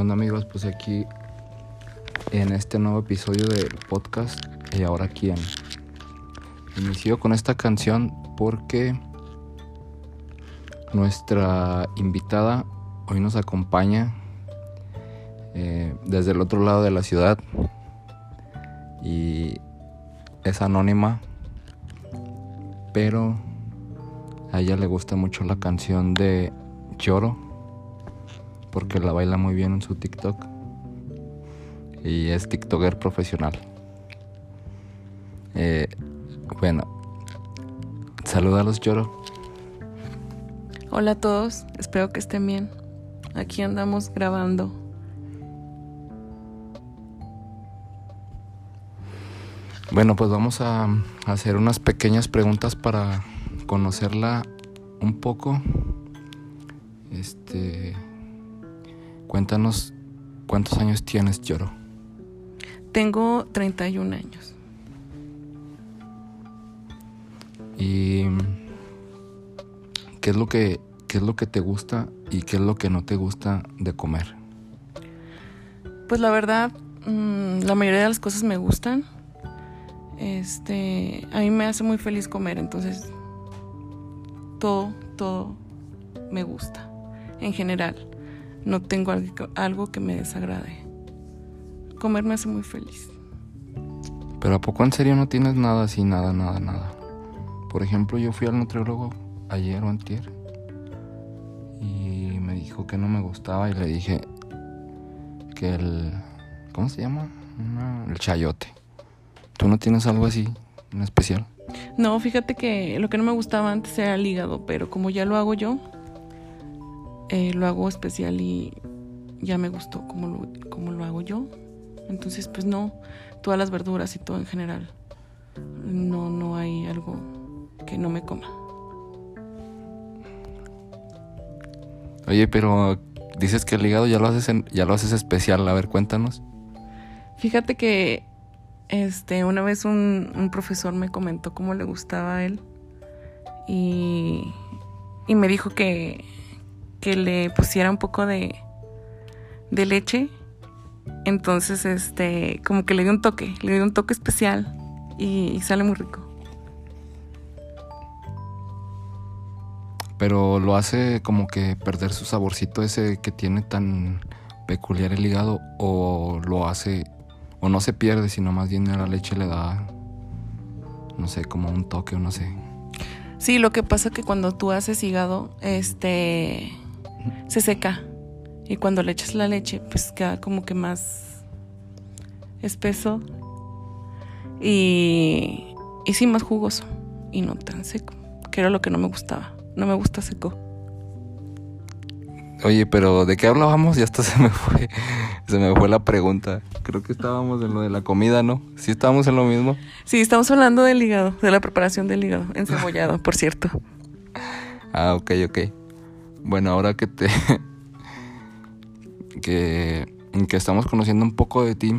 ¿Qué onda amigos? Pues aquí en este nuevo episodio del podcast y ahora quién. Inicio con esta canción porque nuestra invitada hoy nos acompaña eh, desde el otro lado de la ciudad y es anónima, pero a ella le gusta mucho la canción de Lloro porque la baila muy bien en su TikTok. Y es TikToker profesional. Eh, bueno, los Lloro. Hola a todos, espero que estén bien. Aquí andamos grabando. Bueno, pues vamos a hacer unas pequeñas preguntas para conocerla un poco. Este Cuéntanos cuántos años tienes, Lloro. Tengo 31 años. ¿Y qué es lo que qué es lo que te gusta y qué es lo que no te gusta de comer? Pues la verdad, mm, la mayoría de las cosas me gustan. Este, a mí me hace muy feliz comer, entonces todo, todo me gusta en general no tengo algo que me desagrade. Comer me hace muy feliz. Pero ¿a poco en serio no tienes nada así, nada, nada, nada? Por ejemplo, yo fui al nutriólogo ayer o antier y me dijo que no me gustaba y le dije que el... ¿Cómo se llama? el chayote. ¿Tú no tienes algo así en especial? No, fíjate que lo que no me gustaba antes era el hígado, pero como ya lo hago yo, eh, lo hago especial y ya me gustó como lo, como lo hago yo. Entonces, pues no, todas las verduras y todo en general. No, no hay algo que no me coma. Oye, pero dices que el hígado ya lo haces ya lo haces especial, a ver, cuéntanos. Fíjate que este una vez un, un profesor me comentó cómo le gustaba a él y, y me dijo que que le pusiera un poco de, de leche. Entonces, este, como que le dio un toque, le dio un toque especial y, sale muy rico. Pero lo hace como que perder su saborcito ese que tiene tan peculiar el hígado o lo hace o no se pierde, sino más bien a la leche le da no sé, como un toque o no sé. Sí, lo que pasa que cuando tú haces hígado, este se seca. Y cuando le echas la leche, pues queda como que más espeso y, y sí más jugoso y no tan seco, que era lo que no me gustaba. No me gusta seco. Oye, pero ¿de qué hablábamos? Ya hasta se me fue, se me fue la pregunta. Creo que estábamos en lo de la comida, ¿no? ¿Sí estábamos en lo mismo? Sí, estamos hablando del hígado, de la preparación del hígado, encebollado, por cierto. Ah, ok, ok. Bueno, ahora que te. que, que estamos conociendo un poco de ti,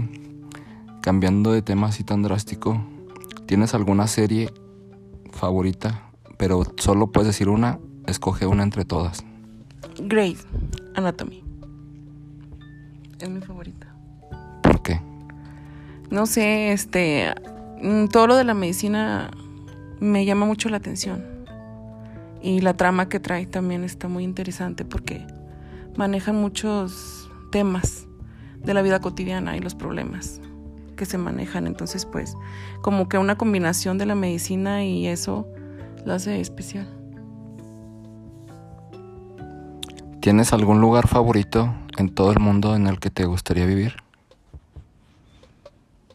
cambiando de tema así tan drástico, ¿tienes alguna serie favorita? Pero solo puedes decir una, escoge una entre todas. Grey's Anatomy. Es mi favorita. ¿Por qué? No sé, este. Mm, todo lo de la medicina me llama mucho la atención. Y la trama que trae también está muy interesante porque manejan muchos temas de la vida cotidiana y los problemas que se manejan. Entonces, pues, como que una combinación de la medicina y eso lo hace especial. ¿Tienes algún lugar favorito en todo el mundo en el que te gustaría vivir?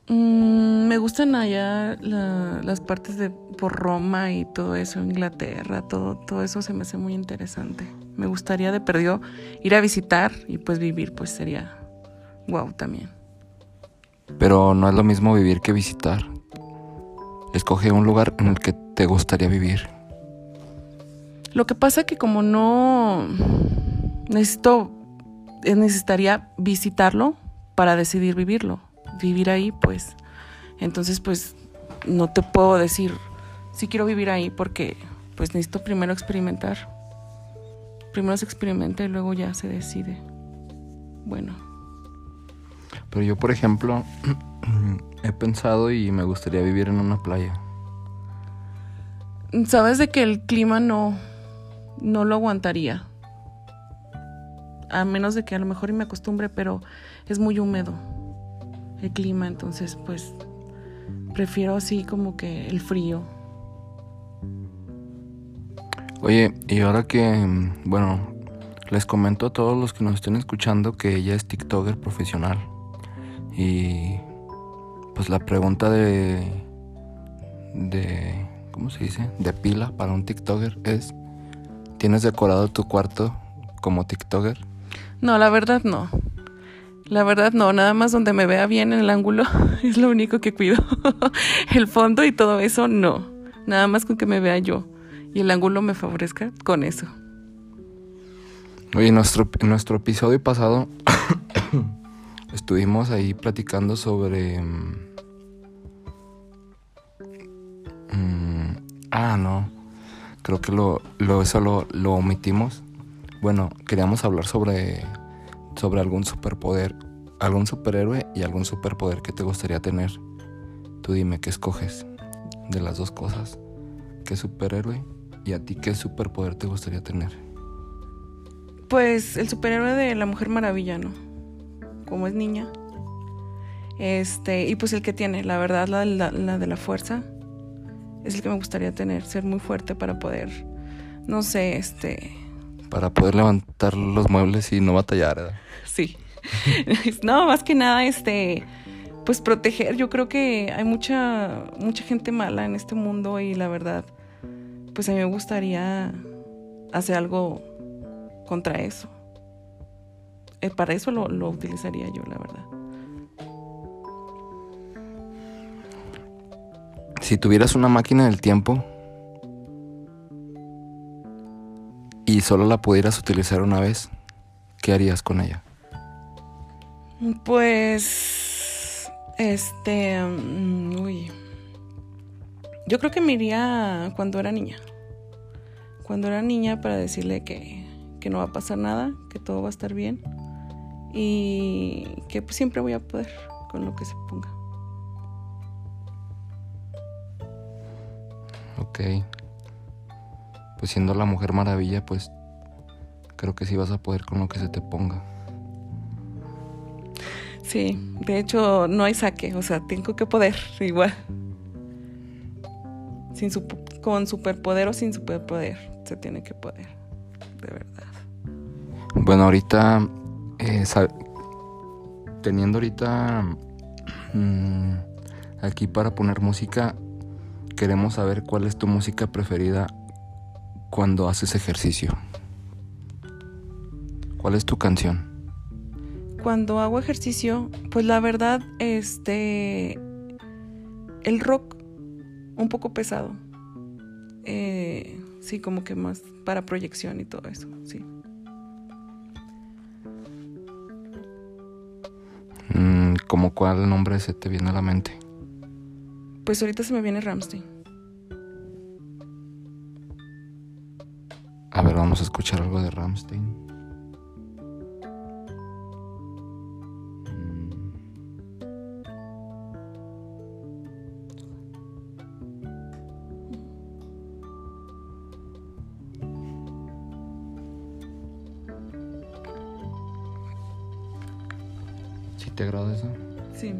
Mm, me gustan allá las partes de por Roma y todo eso, Inglaterra, todo, todo eso se me hace muy interesante. Me gustaría de perdió ir a visitar y pues vivir, pues sería wow también. Pero no es lo mismo vivir que visitar. Escoge un lugar en el que te gustaría vivir. Lo que pasa que como no necesito necesitaría visitarlo para decidir vivirlo, vivir ahí, pues. Entonces, pues no te puedo decir si quiero vivir ahí porque pues necesito primero experimentar. Primero se experimenta y luego ya se decide. Bueno. Pero yo, por ejemplo, he pensado y me gustaría vivir en una playa. Sabes de que el clima no, no lo aguantaría. A menos de que a lo mejor y me acostumbre, pero es muy húmedo el clima, entonces pues prefiero así como que el frío. Oye, y ahora que, bueno, les comento a todos los que nos estén escuchando que ella es TikToker profesional. Y pues la pregunta de, de, ¿cómo se dice? De pila para un TikToker es, ¿tienes decorado tu cuarto como TikToker? No, la verdad no. La verdad no, nada más donde me vea bien en el ángulo es lo único que cuido. el fondo y todo eso no. Nada más con que me vea yo y el ángulo me favorezca con eso. Oye, nuestro, en nuestro episodio pasado estuvimos ahí platicando sobre... Mm, mm, ah, no. Creo que lo, lo, eso lo, lo omitimos. Bueno, queríamos hablar sobre, sobre algún superpoder, algún superhéroe y algún superpoder que te gustaría tener. Tú dime qué escoges de las dos cosas. ¿Qué superhéroe y a ti qué superpoder te gustaría tener? Pues el superhéroe de la Mujer Maravilla, ¿no? Como es niña. Este, y pues el que tiene, la verdad, la, la de la fuerza, es el que me gustaría tener, ser muy fuerte para poder, no sé, este, para poder levantar los muebles y no batallar. ¿verdad? Sí. no, más que nada, este, pues proteger. Yo creo que hay mucha, mucha gente mala en este mundo y la verdad, pues a mí me gustaría hacer algo contra eso. Eh, para eso lo, lo utilizaría yo, la verdad. Si tuvieras una máquina del tiempo, y solo la pudieras utilizar una vez, ¿qué harías con ella? Pues, este, mm, uy, yo creo que me iría cuando era niña. Cuando era niña para decirle que, que no va a pasar nada, que todo va a estar bien y que pues, siempre voy a poder con lo que se ponga. Ok pues siendo la mujer maravilla, pues creo que sí vas a poder con lo que se te ponga. Sí, de hecho no hay saque, o sea, tengo que poder igual. Sin su, con superpoder o sin superpoder, se tiene que poder, de verdad. Bueno, ahorita, eh, teniendo ahorita mm, aquí para poner música, queremos saber cuál es tu música preferida cuando haces ejercicio? ¿Cuál es tu canción? Cuando hago ejercicio, pues la verdad, este, el rock un poco pesado. Eh, sí, como que más para proyección y todo eso, sí. Mm, ¿Cómo cuál nombre se te viene a la mente? Pues ahorita se me viene Ramstein. Vamos a escuchar algo de Ramstein. ¿Sí te agrada eso? Sí.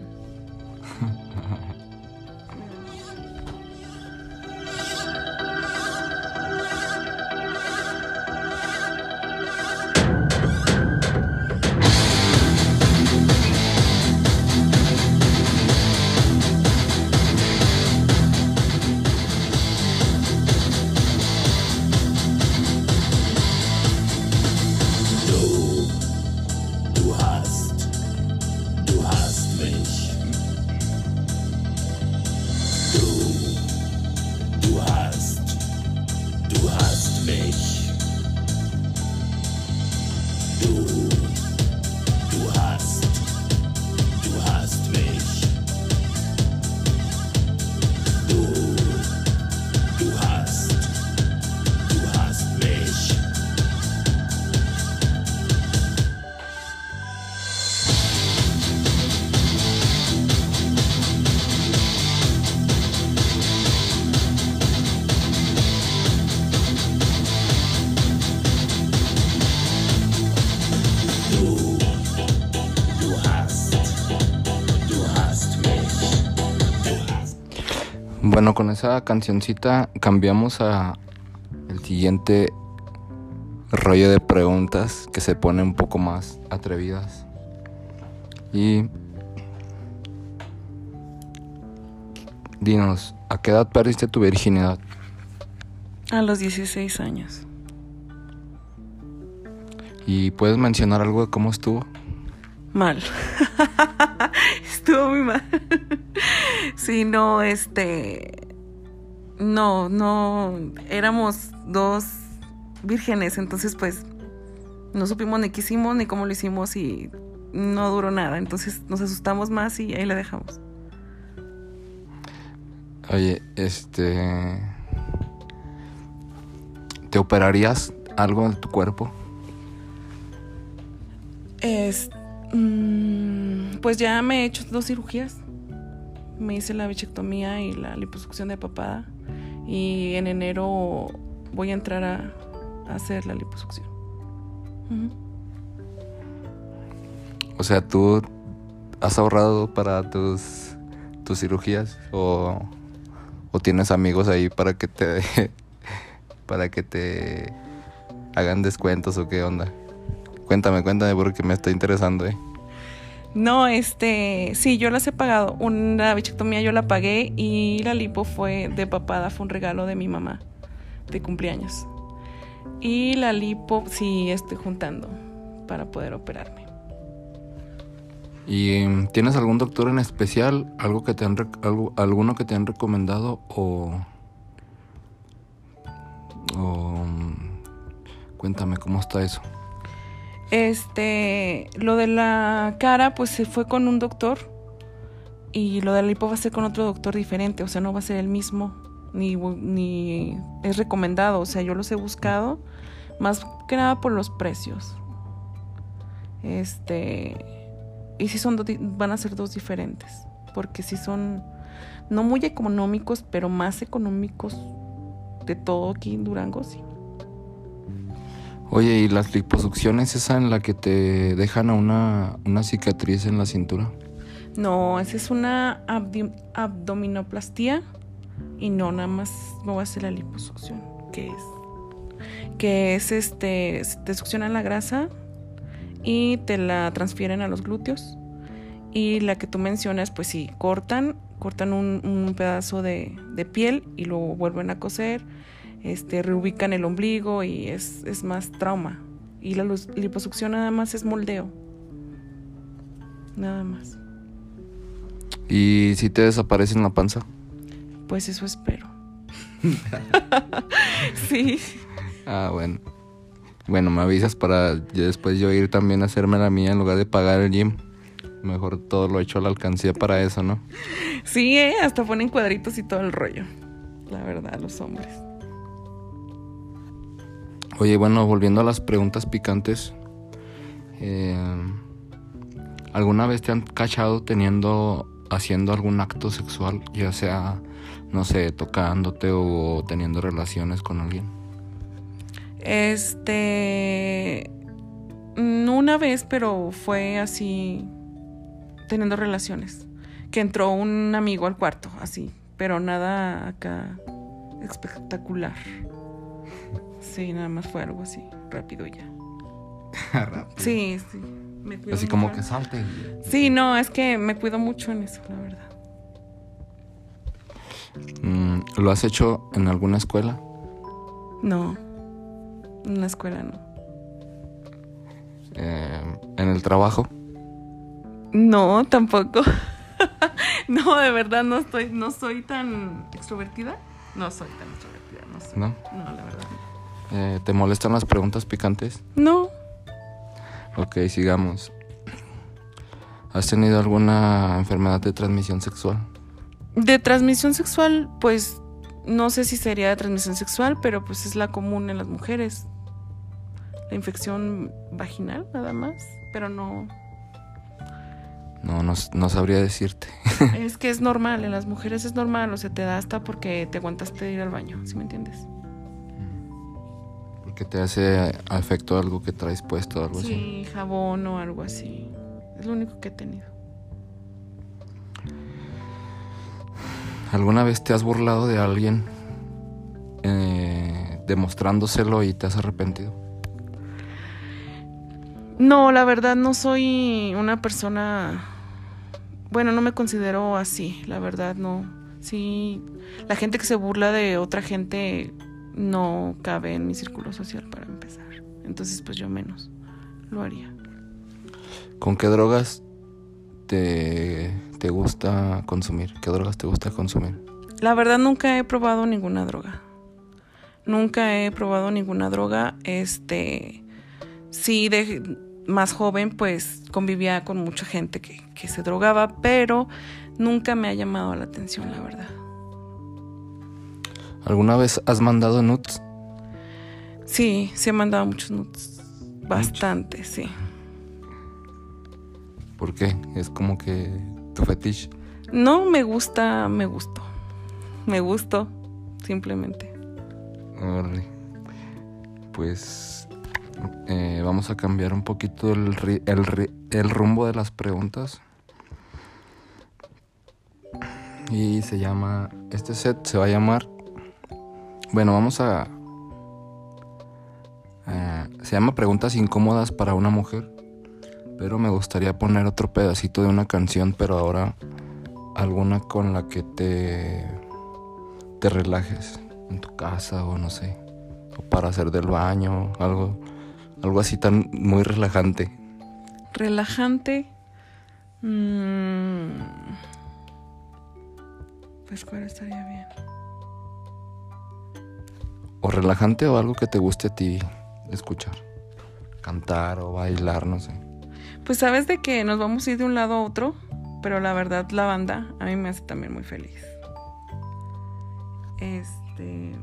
Con esa cancioncita cambiamos a el siguiente rollo de preguntas que se pone un poco más atrevidas. Y dinos, ¿a qué edad perdiste tu virginidad? A los 16 años. ¿Y puedes mencionar algo de cómo estuvo? Mal. estuvo muy mal. sí, no, este... No, no, éramos dos vírgenes, entonces pues no supimos ni qué hicimos ni cómo lo hicimos y no duró nada, entonces nos asustamos más y ahí la dejamos. Oye, este... ¿Te operarías algo en tu cuerpo? Es, mm, pues ya me he hecho dos cirugías. Me hice la bichectomía y la liposucción de papada. Y en enero voy a entrar a, hacer la liposucción. O sea, tú has ahorrado para tus, tus cirugías o, o tienes amigos ahí para que te para que te hagan descuentos o qué onda. Cuéntame, cuéntame porque me está interesando, eh. No, este, sí, yo las he pagado. Una bichectomía yo la pagué y la lipo fue de papada, fue un regalo de mi mamá de cumpleaños. Y la lipo sí estoy juntando para poder operarme. ¿Y em, tienes algún doctor en especial, algo que te han algo, alguno que te han recomendado o o cuéntame cómo está eso? Este, lo de la cara, pues se fue con un doctor y lo de la lipo va a ser con otro doctor diferente, o sea, no va a ser el mismo, ni, ni es recomendado, o sea, yo los he buscado, más que nada por los precios. Este, y si son, van a ser dos diferentes, porque si son no muy económicos, pero más económicos de todo aquí en Durango, sí. Oye, ¿y las liposucciones esa en la que te dejan a una, una cicatriz en la cintura? No, esa es una abdominoplastía y no, nada más me voy a hacer la liposucción, que es que es este, te succionan la grasa y te la transfieren a los glúteos. Y la que tú mencionas, pues sí, cortan, cortan un, un pedazo de, piel y lo vuelven a coser este, reubican el ombligo y es, es más trauma. Y la liposucción nada más es moldeo. Nada más. ¿Y si te desaparece en la panza? Pues eso espero. sí. Ah, bueno. Bueno, me avisas para después yo ir también a hacerme la mía en lugar de pagar el gym. Mejor todo lo hecho a la alcancía para eso, ¿no? Sí, ¿eh? hasta ponen cuadritos y todo el rollo. La verdad, los hombres. Oye, bueno, volviendo a las preguntas picantes. Eh, ¿Alguna vez te han cachado teniendo, haciendo algún acto sexual, ya sea, no sé, tocándote o teniendo relaciones con alguien? Este, una vez, pero fue así, teniendo relaciones. Que entró un amigo al cuarto, así, pero nada acá espectacular. Sí, nada más fue algo así, rápido ya. rápido. Sí, sí. Me así como que salte. Sí, no, es que me cuido mucho en eso, la verdad. Mm, ¿Lo has hecho en alguna escuela? No, en una escuela no. Eh, ¿En el trabajo? No, tampoco. no, de verdad no estoy, no soy tan extrovertida. No soy tan extrovertida, no soy. ¿No? No, la verdad. Eh, ¿Te molestan las preguntas picantes? No. Ok, sigamos. ¿Has tenido alguna enfermedad de transmisión sexual? De transmisión sexual, pues no sé si sería de transmisión sexual, pero pues es la común en las mujeres. La infección vaginal, nada más, pero no. No, no, no sabría decirte. es que es normal, en las mujeres es normal, o sea, te da hasta porque te aguantaste de ir al baño, ¿sí me entiendes? Que te hace efecto algo que traes puesto, algo así. Sí, jabón o algo así. Es lo único que he tenido. ¿Alguna vez te has burlado de alguien eh, demostrándoselo y te has arrepentido? No, la verdad no soy una persona, bueno, no me considero así, la verdad no. Sí, la gente que se burla de otra gente no cabe en mi círculo social para empezar. Entonces, pues yo menos lo haría. ¿Con qué drogas te, te gusta consumir? ¿Qué drogas te gusta consumir? La verdad nunca he probado ninguna droga. Nunca he probado ninguna droga. Este, sí, de más joven, pues convivía con mucha gente que, que se drogaba, pero nunca me ha llamado la atención, la verdad. ¿Alguna vez has mandado nudes? Sí, sí he mandado muchos nudes. Bastante, sí. ¿Por qué? Es como que tu fetiche. No me gusta, me gustó. Me gustó, simplemente. Pues eh, vamos a cambiar un poquito el, ri- el, ri- el rumbo de las preguntas. Y se llama, este set se va a llamar, bueno, vamos a, se llama Preguntas incómodas para una mujer, pero me gustaría poner otro pedacito de una canción, pero ahora alguna con la que te, te relajes en tu casa o no sé, o para hacer del baño, algo, algo así tan muy relajante. Relajante. mm, pues cuál estaría bien. O relajante o algo que te guste a ti escuchar. Cantar o bailar, no sé. Pues sabes de que nos vamos a ir de un lado a otro, pero la verdad la banda a mí me hace también muy feliz. Este,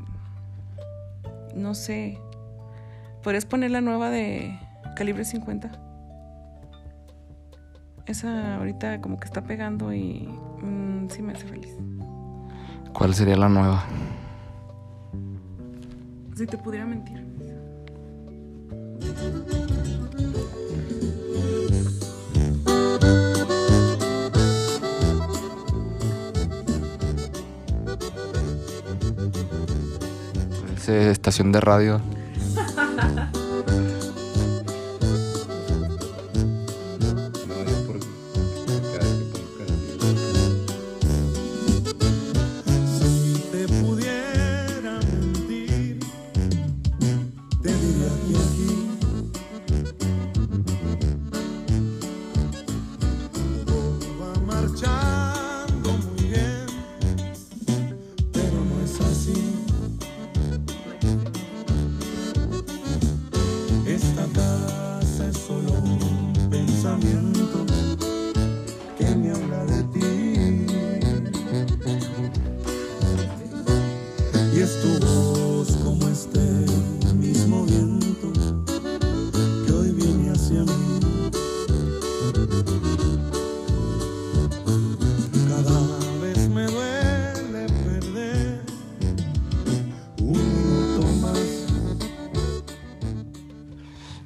no sé, ¿podrías poner la nueva de calibre 50? Esa ahorita como que está pegando y mm, sí me hace feliz. ¿Cuál sería la nueva? Si te pudiera mentir. Estación de radio.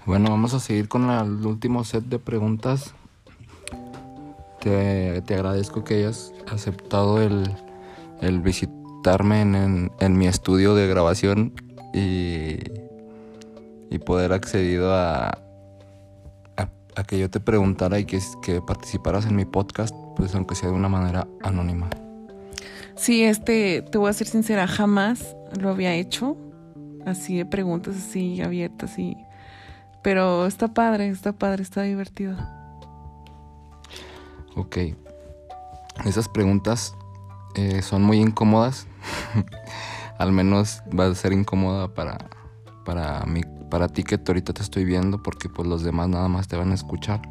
Bueno, vamos a seguir con el último set de preguntas. Te, te agradezco que hayas aceptado el, el visitarme en, en- en mi estudio de grabación y, y poder accedido a, a, a que yo te preguntara y que, que participaras en mi podcast, pues aunque sea de una manera anónima. Sí, este, te voy a ser sincera, jamás lo había hecho. Así de preguntas así abiertas y... Pero está padre, está padre, está divertido. Ok. Esas preguntas eh, son muy incómodas. Al menos va a ser incómoda para, para, mí, para ti que ahorita te estoy viendo porque pues los demás nada más te van a escuchar.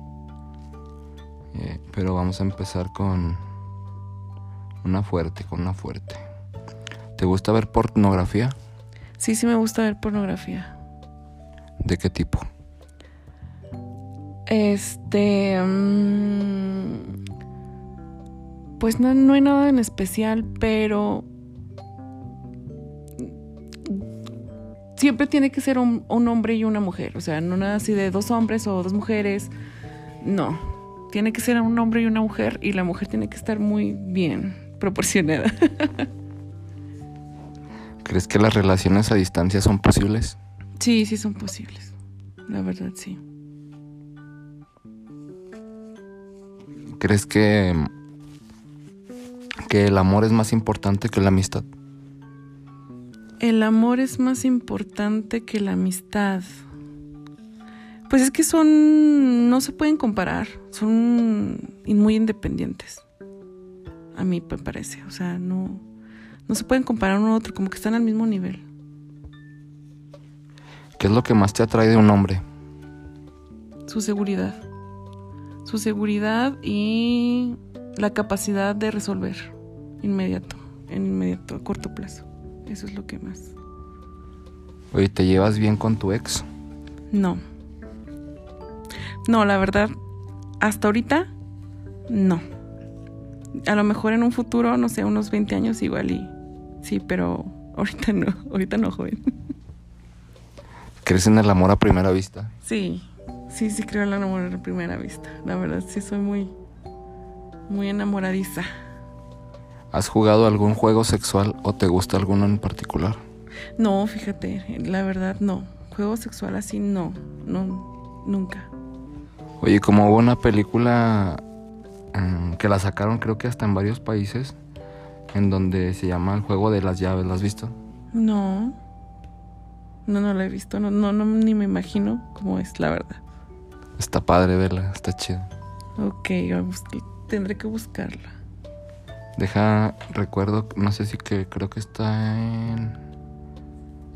Eh, pero vamos a empezar con una fuerte, con una fuerte. ¿Te gusta ver pornografía? Sí, sí me gusta ver pornografía. ¿De qué tipo? Este... mm, pues no, no hay nada en especial, pero... Siempre tiene que ser un, un hombre y una mujer. O sea, no nada así de dos hombres o dos mujeres. No. Tiene que ser un hombre y una mujer y la mujer tiene que estar muy bien. proporcionada. ¿Crees que las relaciones a distancia son posibles? Sí, sí son posibles. La verdad, sí. ¿Crees que, que el amor es más importante que la amistad? El amor es más importante que la amistad. Pues es que son, no se pueden comparar, son muy independientes. A mí me parece, o sea, no, no se pueden comparar uno a otro, como que están al mismo nivel. ¿Qué es lo que más te atrae de un hombre? Su seguridad. Su seguridad y la capacidad de resolver inmediato, en inmediato, a corto plazo. Eso es lo que más. Oye, ¿te llevas bien con tu ex? No. No, la verdad, hasta ahorita, no. A lo mejor en un futuro, no sé, unos 20 años igual y sí, pero ahorita no, ahorita no, joven. ¿Crees en el amor a primera vista? Sí, sí, sí creo en el amor a primera vista. La verdad, sí soy muy, muy enamoradiza. ¿Has jugado algún juego sexual o te gusta alguno en particular? No, fíjate, la verdad no. Juego sexual así no, no, nunca. Oye, como hubo una película um, que la sacaron creo que hasta en varios países, en donde se llama El juego de las llaves, ¿la has visto? No. No, no la he visto, no, no, no ni me imagino cómo es, la verdad. Está padre verla, está chido. Ok, tendré que buscarla. Deja, recuerdo, no sé si que creo que está en...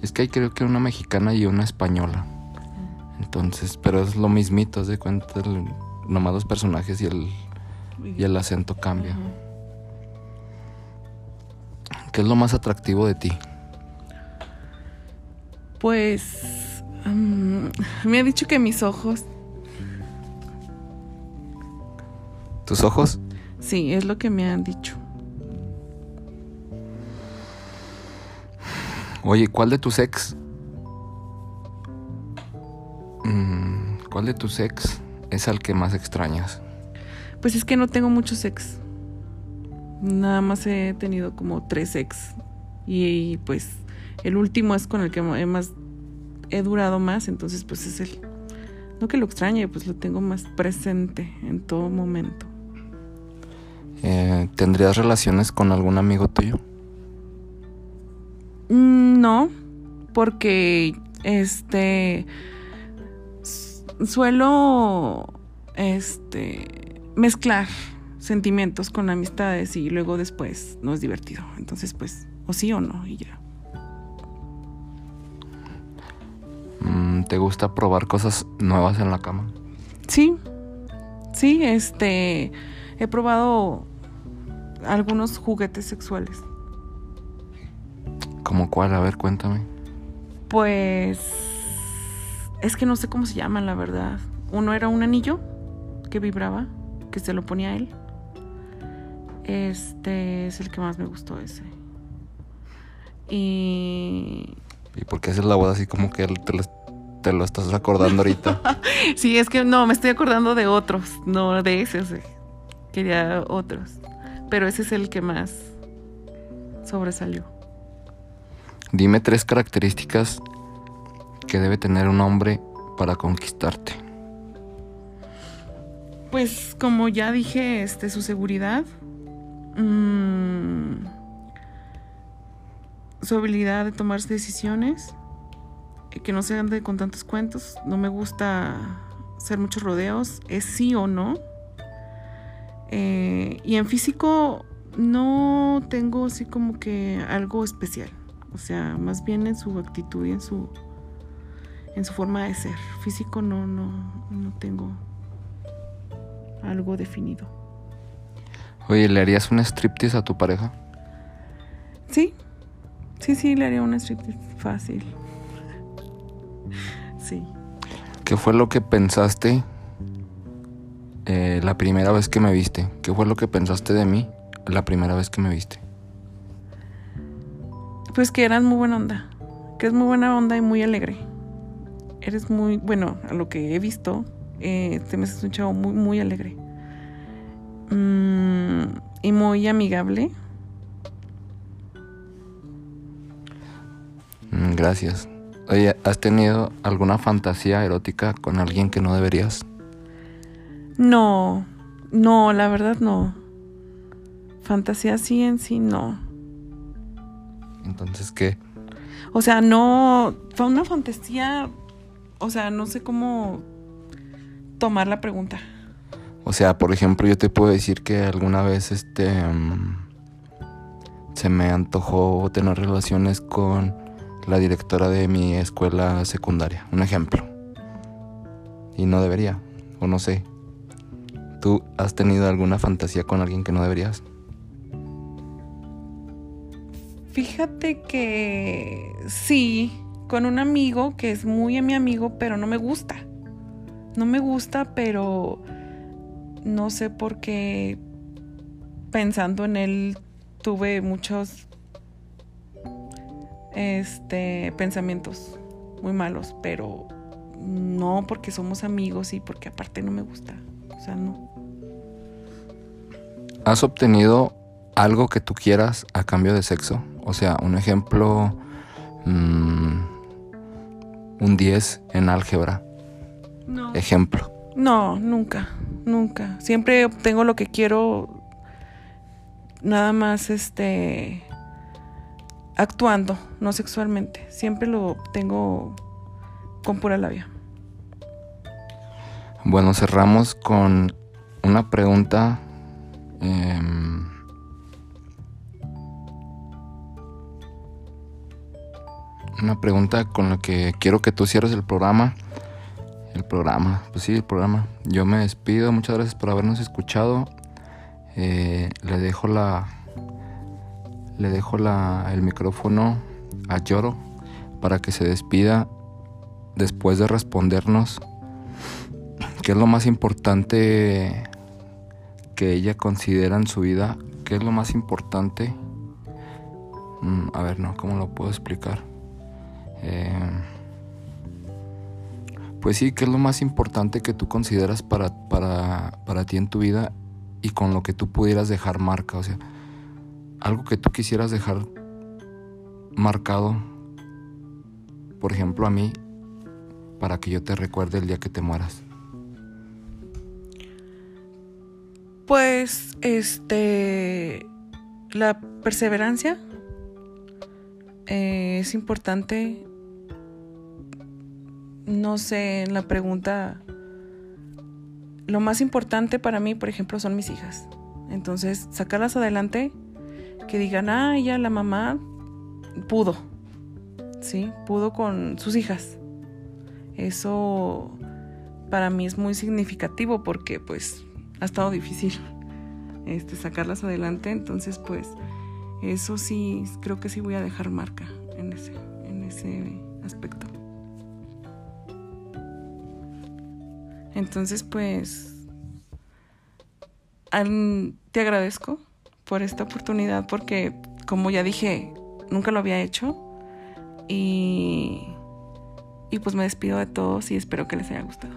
Es que hay creo que una mexicana y una española. Entonces, pero es lo mismito, de cuenta, el, nomás los personajes y el, y el acento cambia. ¿Qué es lo más atractivo de ti? Pues um, me ha dicho que mis ojos. ¿Tus ojos? Sí, es lo que me han dicho. Oye, ¿cuál de tus ex ¿Cuál de tus ex es al que más extrañas? Pues es que no tengo muchos ex. Nada más he tenido como tres ex. Y, pues el último es con el que más he durado más, entonces pues es el... No que lo extrañe, pues lo tengo más presente en todo momento. Eh, ¿Tendrías relaciones con algún amigo tuyo? Mm, no, porque este suelo este mezclar sentimientos con amistades y luego después no es divertido. Entonces, pues, o sí o no, y ya. Mm, ¿Te gusta probar cosas nuevas en la cama? Sí, sí, este, he probado algunos juguetes sexuales. ¿Cómo cuál? A ver, cuéntame. Pues es que no sé cómo se llaman, la verdad. Uno era un anillo que vibraba, que se lo ponía él. Este es el que más me gustó ese. Y... ¿Y por qué haces la voz así como que te lo, estás acordando ahorita? sí, es que no, me estoy acordando de otros, no de ese. Quería otros. Pero ese es el que más sobresalió. Dime tres características que debe tener un hombre para conquistarte? Pues como ya dije, este, su seguridad, mm, su habilidad de tomarse decisiones, eh, que no se ande con tantos cuentos, no me gusta hacer muchos rodeos, es sí o no. Eh, y en físico no tengo así como que algo especial, o sea, más bien en su actitud y en su en su forma de ser. Físico no, no, no tengo algo definido. Oye, ¿le harías un striptease a tu pareja? Sí, sí, sí, le haría un striptease fácil. sí. ¿Qué fue lo que pensaste eh, la primera vez que me viste? ¿Qué fue lo que pensaste de mí la primera vez que me viste? Pues que eras muy buena onda, que es muy buena onda y muy alegre. Eres muy, bueno, a lo que he visto, eh, te me has un chavo muy, muy alegre. Mm, y muy amigable. Mm, gracias. Oye, ¿has tenido alguna fantasía erótica con alguien que no deberías? No, no, la verdad no. Fantasía sí en sí no. Entonces, ¿qué? O sea, no, fue una fantasía, o sea, no sé cómo tomar la pregunta. O sea, por ejemplo, yo te puedo decir que alguna vez este mm, se me antojó tener relaciones con la directora de mi escuela secundaria, un ejemplo. Y no debería, o no sé. ¿Tú has tenido alguna fantasía con alguien que no deberías? Fíjate que sí, con un amigo que es muy mi amigo, pero no me gusta. No me gusta, pero no sé por qué pensando en él tuve muchos este pensamientos muy malos, pero no porque somos amigos y porque aparte no me gusta. O sea, no. ¿Has obtenido algo que tú quieras a cambio de sexo? O sea, un ejemplo, mm, un 10 en álgebra. No. Ejemplo. No, nunca, nunca. Siempre obtengo lo que quiero, nada más este actuando, no sexualmente. Siempre lo obtengo con pura labia. Bueno, cerramos con una pregunta. Em, una pregunta con la que quiero que tú cierres el programa. El programa, pues sí, el programa. Yo me despido, muchas gracias por habernos escuchado. Eh, le dejo la. Le dejo la, el micrófono a Lloro para que se despida después de respondernos qué es lo más importante que ella considera en su vida, qué es lo más importante. Mm, a ver, no, ¿cómo lo puedo explicar? Eh, pues sí, ¿qué es lo más importante que tú consideras para, para, para ti en tu vida y con lo que tú pudieras dejar marca? O sea, algo que tú quisieras dejar marcado, por ejemplo, a mí, para que yo te recuerde el día que te mueras. Pues, este, la perseverancia eh, es importante. No sé, la pregunta, lo más importante para mí, por ejemplo, son mis hijas. Entonces, sacarlas adelante, que digan, ah, ella, la mamá, pudo, ¿sí? Pudo con sus hijas. Eso para mí es muy significativo porque, pues, ha estado difícil este, sacarlas adelante. Entonces, pues, eso sí, creo que sí voy a dejar marca en ese, en ese aspecto. Entonces, pues, te agradezco por esta oportunidad porque, como ya dije, nunca lo había hecho y, y pues me despido de todos y espero que les haya gustado.